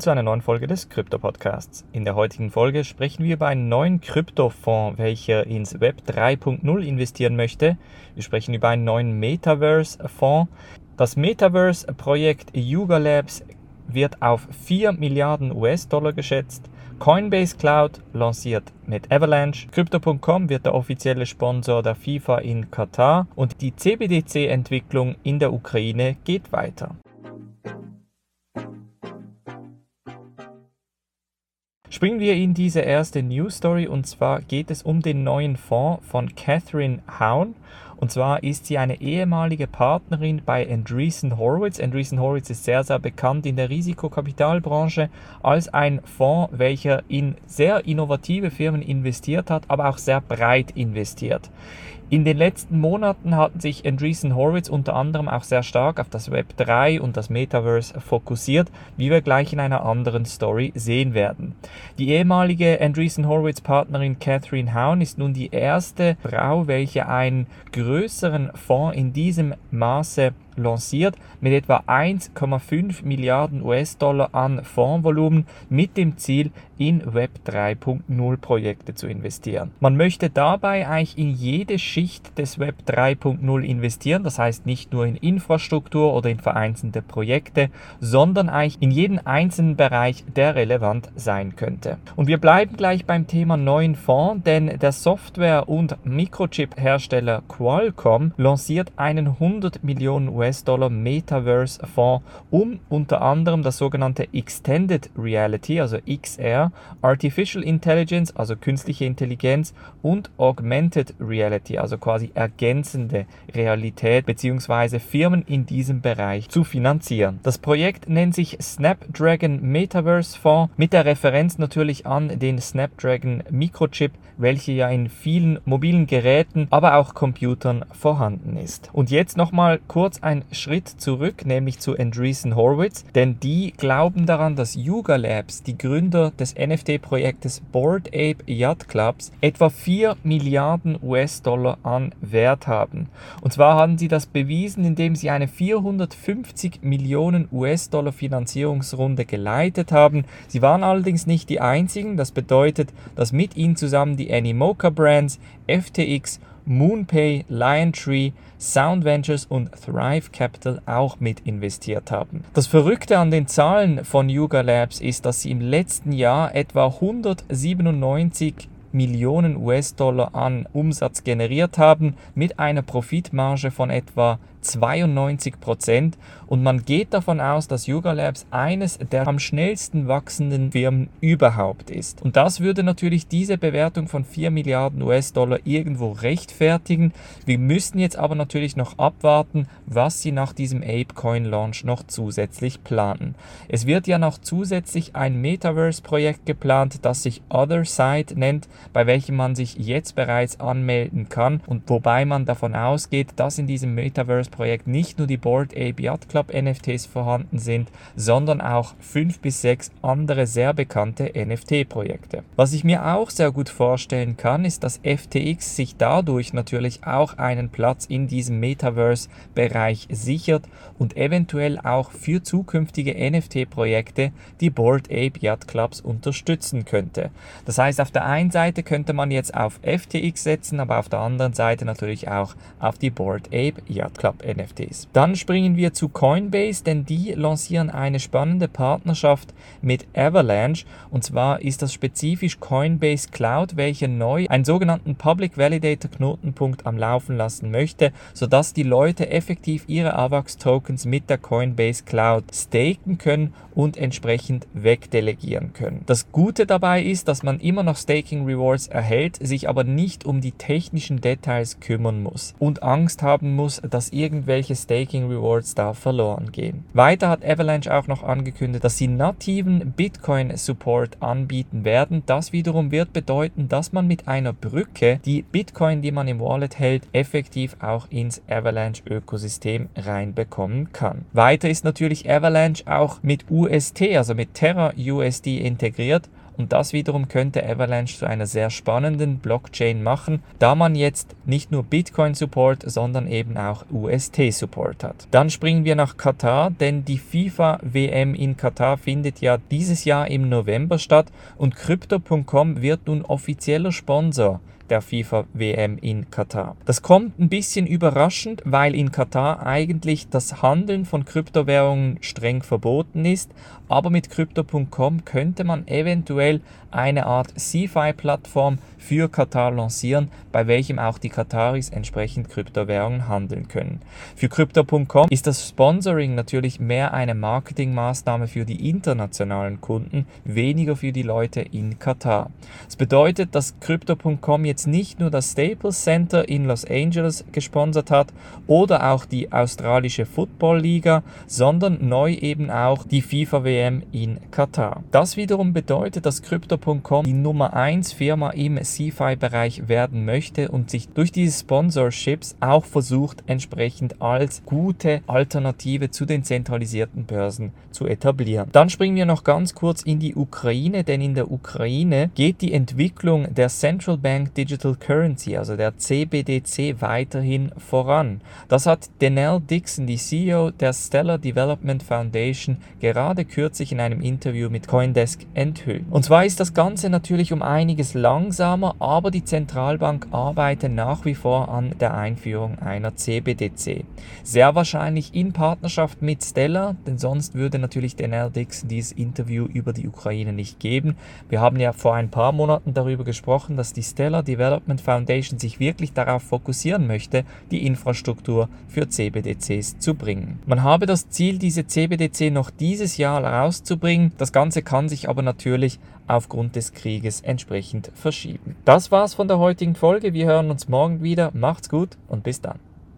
zu einer neuen Folge des Krypto Podcasts. In der heutigen Folge sprechen wir über einen neuen Kryptofonds, welcher ins Web 3.0 investieren möchte. Wir sprechen über einen neuen Metaverse Fonds. Das Metaverse Projekt Yuga Labs wird auf 4 Milliarden US-Dollar geschätzt. Coinbase Cloud lanciert mit Avalanche. Crypto.com wird der offizielle Sponsor der FIFA in Katar und die CBDC-Entwicklung in der Ukraine geht weiter. Springen wir in diese erste News Story und zwar geht es um den neuen Fonds von Catherine Haun. Und zwar ist sie eine ehemalige Partnerin bei Andreessen Horowitz. Andreessen Horowitz ist sehr, sehr bekannt in der Risikokapitalbranche als ein Fonds, welcher in sehr innovative Firmen investiert hat, aber auch sehr breit investiert. In den letzten Monaten hatten sich Andreessen Horowitz unter anderem auch sehr stark auf das Web 3 und das Metaverse fokussiert, wie wir gleich in einer anderen Story sehen werden. Die ehemalige Andreessen Horowitz Partnerin Catherine Haun ist nun die erste Frau, welche einen größeren Fonds in diesem Maße lanciert mit etwa 1,5 Milliarden US-Dollar an Fondsvolumen mit dem Ziel, in Web 3.0 Projekte zu investieren. Man möchte dabei eigentlich in jede Schicht des Web 3.0 investieren, das heißt nicht nur in Infrastruktur oder in vereinzelte Projekte, sondern eigentlich in jeden einzelnen Bereich, der relevant sein könnte. Und wir bleiben gleich beim Thema neuen Fonds, denn der Software- und Mikrochip-Hersteller Qualcomm lanciert einen 100 Millionen US US-Dollar Metaverse-Fonds, um unter anderem das sogenannte Extended Reality, also XR, Artificial Intelligence, also künstliche Intelligenz und Augmented Reality, also quasi ergänzende Realität bzw. Firmen in diesem Bereich zu finanzieren. Das Projekt nennt sich Snapdragon Metaverse Fonds mit der Referenz natürlich an den Snapdragon Mikrochip, welche ja in vielen mobilen Geräten, aber auch Computern vorhanden ist. Und jetzt nochmal kurz ein Schritt zurück, nämlich zu Andreessen Horowitz, denn die glauben daran, dass Yuga Labs, die Gründer des NFT-Projektes Board Ape Yacht Clubs, etwa 4 Milliarden US-Dollar an Wert haben. Und zwar haben sie das bewiesen, indem sie eine 450 Millionen US-Dollar Finanzierungsrunde geleitet haben. Sie waren allerdings nicht die einzigen, das bedeutet, dass mit ihnen zusammen die Animoca Brands, FTX MoonPay, Liontree, Sound Ventures und Thrive Capital auch mit investiert haben. Das Verrückte an den Zahlen von Yuga Labs ist, dass sie im letzten Jahr etwa 197 Millionen US-Dollar an Umsatz generiert haben mit einer Profitmarge von etwa 92 Prozent und man geht davon aus, dass Yuga Labs eines der am schnellsten wachsenden Firmen überhaupt ist. Und das würde natürlich diese Bewertung von 4 Milliarden US-Dollar irgendwo rechtfertigen. Wir müssen jetzt aber natürlich noch abwarten, was sie nach diesem ApeCoin Launch noch zusätzlich planen. Es wird ja noch zusätzlich ein Metaverse-Projekt geplant, das sich Other Side nennt, bei welchem man sich jetzt bereits anmelden kann und wobei man davon ausgeht, dass in diesem Metaverse Projekt nicht nur die Board Ape Yacht Club NFTs vorhanden sind, sondern auch fünf bis sechs andere sehr bekannte NFT-Projekte. Was ich mir auch sehr gut vorstellen kann, ist, dass FTX sich dadurch natürlich auch einen Platz in diesem Metaverse-Bereich sichert und eventuell auch für zukünftige NFT-Projekte die Board Ape Yacht Clubs unterstützen könnte. Das heißt, auf der einen Seite könnte man jetzt auf FTX setzen, aber auf der anderen Seite natürlich auch auf die Board Ape Yacht Club NFTs. Dann springen wir zu Coinbase, denn die lancieren eine spannende Partnerschaft mit Avalanche und zwar ist das spezifisch Coinbase Cloud, welche neu einen sogenannten Public Validator Knotenpunkt am Laufen lassen möchte, sodass die Leute effektiv ihre AVAX Tokens mit der Coinbase Cloud staken können und entsprechend wegdelegieren können. Das Gute dabei ist, dass man immer noch Staking Rewards erhält, sich aber nicht um die technischen Details kümmern muss und Angst haben muss, dass irgend irgendwelche Staking Rewards da verloren gehen. Weiter hat Avalanche auch noch angekündigt, dass sie nativen Bitcoin Support anbieten werden. Das wiederum wird bedeuten, dass man mit einer Brücke die Bitcoin, die man im Wallet hält, effektiv auch ins Avalanche Ökosystem reinbekommen kann. Weiter ist natürlich Avalanche auch mit UST, also mit Terra USD integriert und das wiederum könnte Avalanche zu einer sehr spannenden Blockchain machen, da man jetzt nicht nur Bitcoin-Support, sondern eben auch UST-Support hat. Dann springen wir nach Katar, denn die FIFA-WM in Katar findet ja dieses Jahr im November statt und Crypto.com wird nun offizieller Sponsor der FIFA-WM in Katar. Das kommt ein bisschen überraschend, weil in Katar eigentlich das Handeln von Kryptowährungen streng verboten ist, aber mit Crypto.com könnte man eventuell eine Art CFI-Plattform für Katar lancieren, bei welchem auch die Kataris entsprechend Kryptowährungen handeln können. Für Crypto.com ist das Sponsoring natürlich mehr eine Marketingmaßnahme für die internationalen Kunden, weniger für die Leute in Katar. Das bedeutet, dass Crypto.com jetzt nicht nur das Staples Center in Los Angeles gesponsert hat oder auch die australische Football Liga, sondern neu eben auch die FIFA WM in Katar. Das wiederum bedeutet, dass Crypto.com die Nummer 1 Firma im CFI-Bereich werden möchte und sich durch diese Sponsorships auch versucht, entsprechend als gute Alternative zu den zentralisierten Börsen zu etablieren. Dann springen wir noch ganz kurz in die Ukraine, denn in der Ukraine geht die Entwicklung der Central Bank Digital Currency, also der CBDC, weiterhin voran. Das hat Denell Dixon, die CEO der Stellar Development Foundation, gerade kürzlich in einem Interview mit Coindesk enthüllt. Und zwar ist das Ganze natürlich um einiges langsamer, aber die Zentralbank arbeitet nach wie vor an der Einführung einer CBDC. Sehr wahrscheinlich in Partnerschaft mit Stellar, denn sonst würde natürlich Denell Dixon dieses Interview über die Ukraine nicht geben. Wir haben ja vor ein paar Monaten darüber gesprochen, dass die Stellar Development Foundation sich wirklich darauf fokussieren möchte, die Infrastruktur für CBDCs zu bringen. Man habe das Ziel, diese CBDC noch dieses Jahr rauszubringen. Das Ganze kann sich aber natürlich aufgrund des Krieges entsprechend verschieben. Das war's von der heutigen Folge. Wir hören uns morgen wieder. Macht's gut und bis dann.